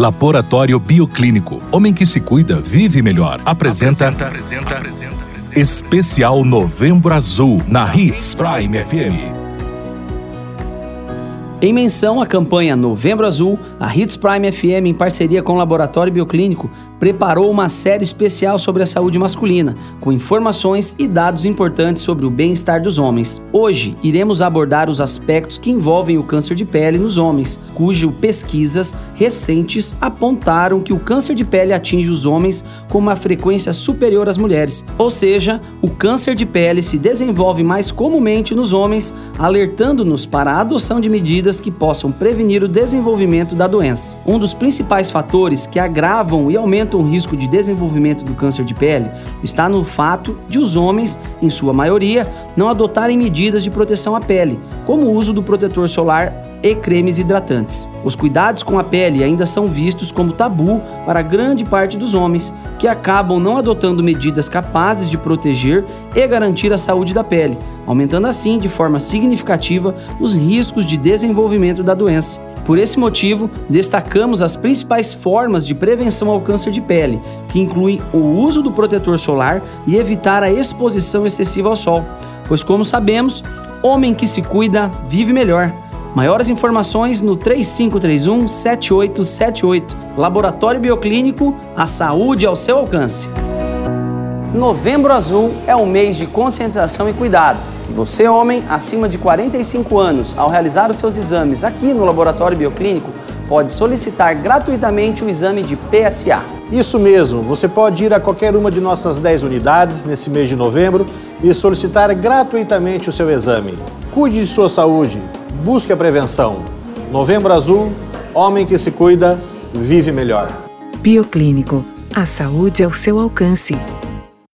Laboratório Bioclínico. Homem que se cuida, vive melhor. Apresenta. apresenta, apresenta Especial Novembro Azul na Hits Prime FM. Em menção à campanha Novembro Azul, a Hits Prime FM, em parceria com o Laboratório Bioclínico, preparou uma série especial sobre a saúde masculina, com informações e dados importantes sobre o bem-estar dos homens. Hoje, iremos abordar os aspectos que envolvem o câncer de pele nos homens, cujo pesquisas recentes apontaram que o câncer de pele atinge os homens com uma frequência superior às mulheres. Ou seja, o câncer de pele se desenvolve mais comumente nos homens, alertando-nos para a adoção de medidas que possam prevenir o desenvolvimento da doença. Um dos principais fatores que agravam e aumentam aumentam o risco de desenvolvimento do câncer de pele está no fato de os homens, em sua maioria, não adotarem medidas de proteção à pele, como o uso do protetor solar e cremes hidratantes. Os cuidados com a pele ainda são vistos como tabu para grande parte dos homens, que acabam não adotando medidas capazes de proteger e garantir a saúde da pele, aumentando assim de forma significativa os riscos de desenvolvimento da doença. Por esse motivo, destacamos as principais formas de prevenção ao câncer de pele, que incluem o uso do protetor solar e evitar a exposição excessiva ao sol, pois, como sabemos, homem que se cuida vive melhor. Maiores informações no 3531 7878. Laboratório Bioclínico, a saúde ao seu alcance. Novembro Azul é um mês de conscientização e cuidado. E você, homem acima de 45 anos, ao realizar os seus exames aqui no Laboratório Bioclínico, pode solicitar gratuitamente o exame de PSA. Isso mesmo, você pode ir a qualquer uma de nossas 10 unidades nesse mês de novembro e solicitar gratuitamente o seu exame. Cuide de sua saúde, busque a prevenção. Novembro Azul, homem que se cuida, vive melhor. Bioclínico, a saúde ao seu alcance.